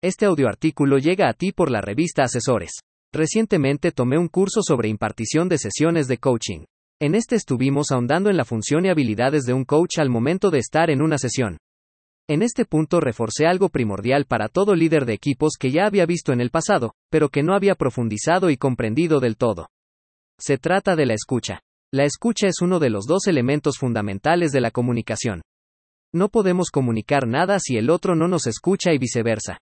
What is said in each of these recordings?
Este audioartículo llega a ti por la revista Asesores. Recientemente tomé un curso sobre impartición de sesiones de coaching. En este estuvimos ahondando en la función y habilidades de un coach al momento de estar en una sesión. En este punto reforcé algo primordial para todo líder de equipos que ya había visto en el pasado, pero que no había profundizado y comprendido del todo. Se trata de la escucha. La escucha es uno de los dos elementos fundamentales de la comunicación. No podemos comunicar nada si el otro no nos escucha y viceversa.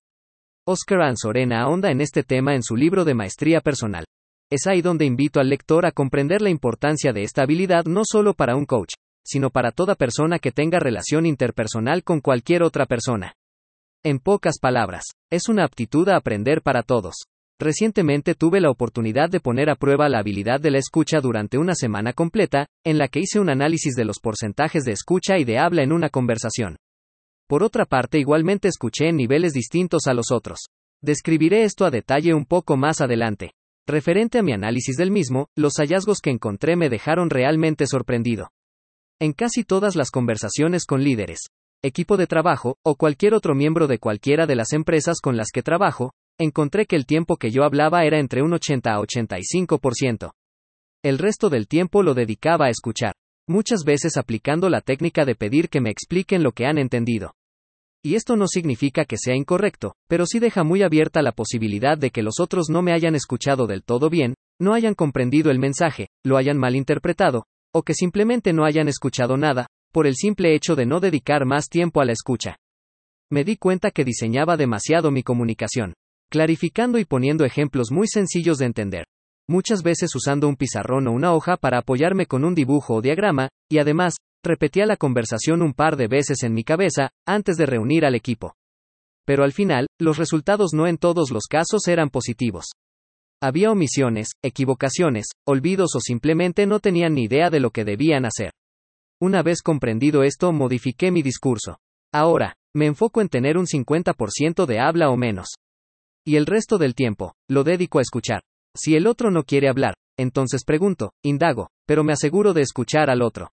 Oscar Anzorena ahonda en este tema en su libro de Maestría Personal. Es ahí donde invito al lector a comprender la importancia de esta habilidad no solo para un coach, sino para toda persona que tenga relación interpersonal con cualquier otra persona. En pocas palabras, es una aptitud a aprender para todos. Recientemente tuve la oportunidad de poner a prueba la habilidad de la escucha durante una semana completa, en la que hice un análisis de los porcentajes de escucha y de habla en una conversación. Por otra parte, igualmente escuché en niveles distintos a los otros. Describiré esto a detalle un poco más adelante. Referente a mi análisis del mismo, los hallazgos que encontré me dejaron realmente sorprendido. En casi todas las conversaciones con líderes, equipo de trabajo, o cualquier otro miembro de cualquiera de las empresas con las que trabajo, encontré que el tiempo que yo hablaba era entre un 80 a 85%. El resto del tiempo lo dedicaba a escuchar, muchas veces aplicando la técnica de pedir que me expliquen lo que han entendido. Y esto no significa que sea incorrecto, pero sí deja muy abierta la posibilidad de que los otros no me hayan escuchado del todo bien, no hayan comprendido el mensaje, lo hayan malinterpretado, o que simplemente no hayan escuchado nada, por el simple hecho de no dedicar más tiempo a la escucha. Me di cuenta que diseñaba demasiado mi comunicación clarificando y poniendo ejemplos muy sencillos de entender. Muchas veces usando un pizarrón o una hoja para apoyarme con un dibujo o diagrama, y además, repetía la conversación un par de veces en mi cabeza, antes de reunir al equipo. Pero al final, los resultados no en todos los casos eran positivos. Había omisiones, equivocaciones, olvidos o simplemente no tenían ni idea de lo que debían hacer. Una vez comprendido esto, modifiqué mi discurso. Ahora, me enfoco en tener un 50% de habla o menos. Y el resto del tiempo, lo dedico a escuchar. Si el otro no quiere hablar, entonces pregunto, indago, pero me aseguro de escuchar al otro.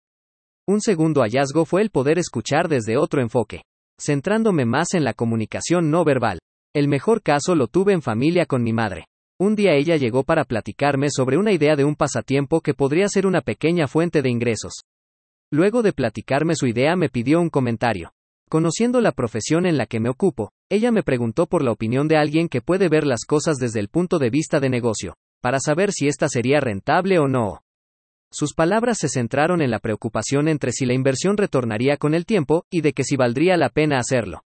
Un segundo hallazgo fue el poder escuchar desde otro enfoque, centrándome más en la comunicación no verbal. El mejor caso lo tuve en familia con mi madre. Un día ella llegó para platicarme sobre una idea de un pasatiempo que podría ser una pequeña fuente de ingresos. Luego de platicarme su idea me pidió un comentario. Conociendo la profesión en la que me ocupo, ella me preguntó por la opinión de alguien que puede ver las cosas desde el punto de vista de negocio, para saber si esta sería rentable o no. Sus palabras se centraron en la preocupación entre si la inversión retornaría con el tiempo, y de que si valdría la pena hacerlo.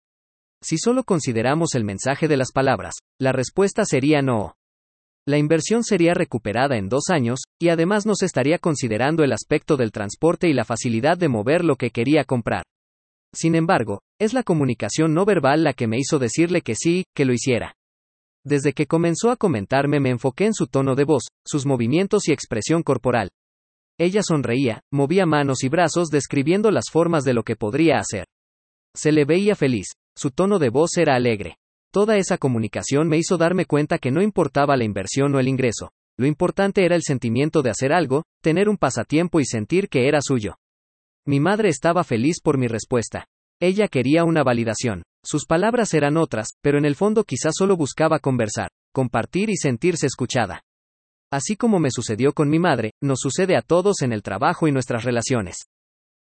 Si solo consideramos el mensaje de las palabras, la respuesta sería no. La inversión sería recuperada en dos años, y además no se estaría considerando el aspecto del transporte y la facilidad de mover lo que quería comprar. Sin embargo, es la comunicación no verbal la que me hizo decirle que sí, que lo hiciera. Desde que comenzó a comentarme me enfoqué en su tono de voz, sus movimientos y expresión corporal. Ella sonreía, movía manos y brazos describiendo las formas de lo que podría hacer. Se le veía feliz, su tono de voz era alegre. Toda esa comunicación me hizo darme cuenta que no importaba la inversión o el ingreso, lo importante era el sentimiento de hacer algo, tener un pasatiempo y sentir que era suyo. Mi madre estaba feliz por mi respuesta. Ella quería una validación. Sus palabras eran otras, pero en el fondo quizás solo buscaba conversar, compartir y sentirse escuchada. Así como me sucedió con mi madre, nos sucede a todos en el trabajo y nuestras relaciones.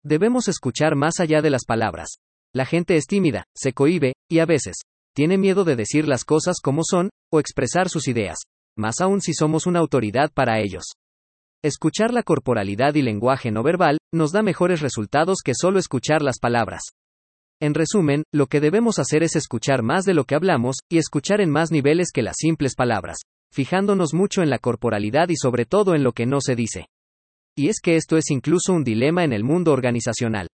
Debemos escuchar más allá de las palabras. La gente es tímida, se cohíbe, y a veces, tiene miedo de decir las cosas como son, o expresar sus ideas, más aún si somos una autoridad para ellos. Escuchar la corporalidad y lenguaje no verbal, nos da mejores resultados que solo escuchar las palabras. En resumen, lo que debemos hacer es escuchar más de lo que hablamos, y escuchar en más niveles que las simples palabras, fijándonos mucho en la corporalidad y sobre todo en lo que no se dice. Y es que esto es incluso un dilema en el mundo organizacional.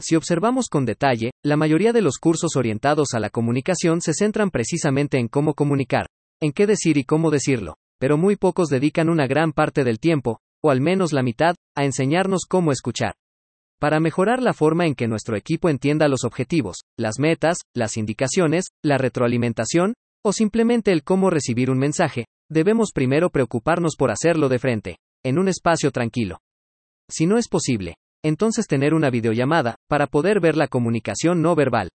Si observamos con detalle, la mayoría de los cursos orientados a la comunicación se centran precisamente en cómo comunicar, en qué decir y cómo decirlo, pero muy pocos dedican una gran parte del tiempo, o al menos la mitad, a enseñarnos cómo escuchar. Para mejorar la forma en que nuestro equipo entienda los objetivos, las metas, las indicaciones, la retroalimentación, o simplemente el cómo recibir un mensaje, debemos primero preocuparnos por hacerlo de frente, en un espacio tranquilo. Si no es posible, entonces tener una videollamada, para poder ver la comunicación no verbal.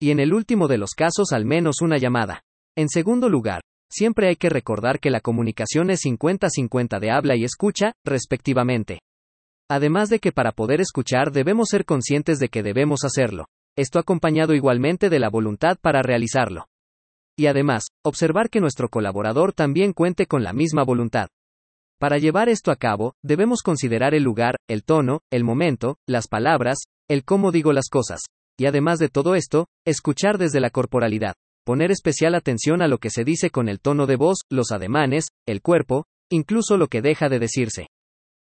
Y en el último de los casos al menos una llamada. En segundo lugar, siempre hay que recordar que la comunicación es 50-50 de habla y escucha, respectivamente. Además de que para poder escuchar debemos ser conscientes de que debemos hacerlo. Esto acompañado igualmente de la voluntad para realizarlo. Y además, observar que nuestro colaborador también cuente con la misma voluntad. Para llevar esto a cabo, debemos considerar el lugar, el tono, el momento, las palabras, el cómo digo las cosas. Y además de todo esto, escuchar desde la corporalidad. Poner especial atención a lo que se dice con el tono de voz, los ademanes, el cuerpo, incluso lo que deja de decirse.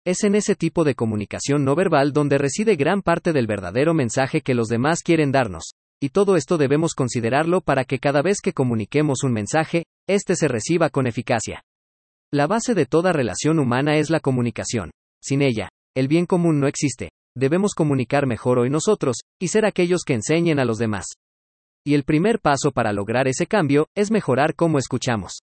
Es en ese tipo de comunicación no verbal donde reside gran parte del verdadero mensaje que los demás quieren darnos. Y todo esto debemos considerarlo para que cada vez que comuniquemos un mensaje, éste se reciba con eficacia. La base de toda relación humana es la comunicación. Sin ella, el bien común no existe. Debemos comunicar mejor hoy nosotros, y ser aquellos que enseñen a los demás. Y el primer paso para lograr ese cambio, es mejorar cómo escuchamos.